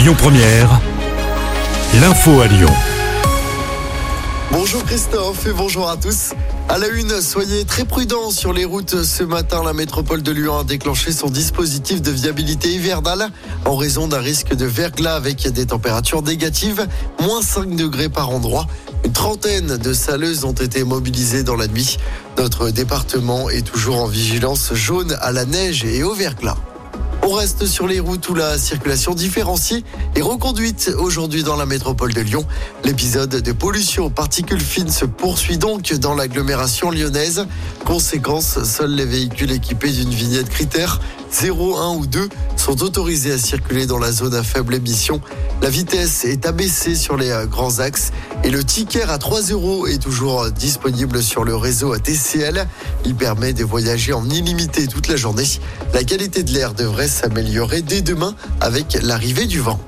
Lyon Première, l'info à Lyon. Bonjour Christophe et bonjour à tous. À la une, soyez très prudents sur les routes. Ce matin, la métropole de Lyon a déclenché son dispositif de viabilité hivernale en raison d'un risque de verglas avec des températures négatives, moins 5 degrés par endroit. Une trentaine de saleuses ont été mobilisées dans la nuit. Notre département est toujours en vigilance jaune à la neige et au verglas. On reste sur les routes où la circulation différenciée est reconduite aujourd'hui dans la métropole de Lyon. L'épisode de pollution aux particules fines se poursuit donc dans l'agglomération lyonnaise. Conséquence, seuls les véhicules équipés d'une vignette critère 0, 1 ou 2 sont autorisés à circuler dans la zone à faible émission. La vitesse est abaissée sur les euh, grands axes et le ticket à 3 euros est toujours euh, disponible sur le réseau TCL. Il permet de voyager en illimité toute la journée. La qualité de l'air devrait s'améliorer dès demain avec l'arrivée du vent.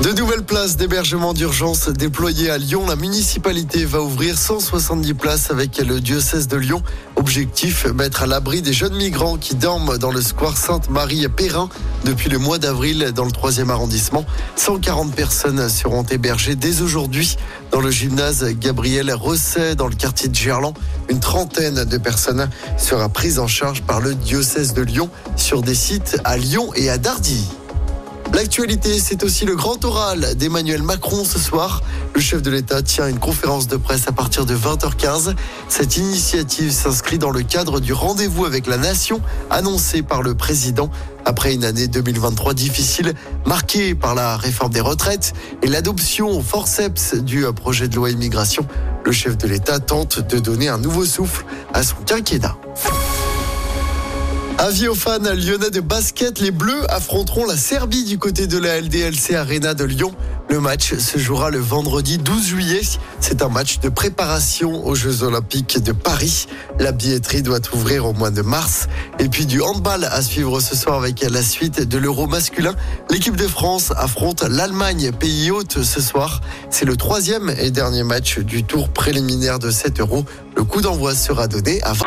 De nouvelles places d'hébergement d'urgence déployées à Lyon. La municipalité va ouvrir 170 places avec le diocèse de Lyon. Objectif, mettre à l'abri des jeunes migrants qui dorment dans le square Sainte-Marie Perrin depuis le mois d'avril dans le 3e arrondissement. 140 personnes seront hébergées dès aujourd'hui dans le gymnase Gabriel Rosset dans le quartier de Gerland. Une trentaine de personnes sera prise en charge par le diocèse de Lyon sur des sites à Lyon et à Dardy. L'actualité, c'est aussi le grand oral d'Emmanuel Macron ce soir. Le chef de l'État tient une conférence de presse à partir de 20h15. Cette initiative s'inscrit dans le cadre du rendez-vous avec la nation annoncé par le président après une année 2023 difficile marquée par la réforme des retraites et l'adoption au forceps du projet de loi immigration. Le chef de l'État tente de donner un nouveau souffle à son quinquennat. Avis aux fans lyonnais de basket, les Bleus affronteront la Serbie du côté de la LDLC Arena de Lyon. Le match se jouera le vendredi 12 juillet. C'est un match de préparation aux Jeux Olympiques de Paris. La billetterie doit ouvrir au mois de mars. Et puis du handball à suivre ce soir avec la suite de l'Euro masculin. L'équipe de France affronte l'Allemagne, pays hôte ce soir. C'est le troisième et dernier match du tour préliminaire de 7 euros. Le coup d'envoi sera donné à 20.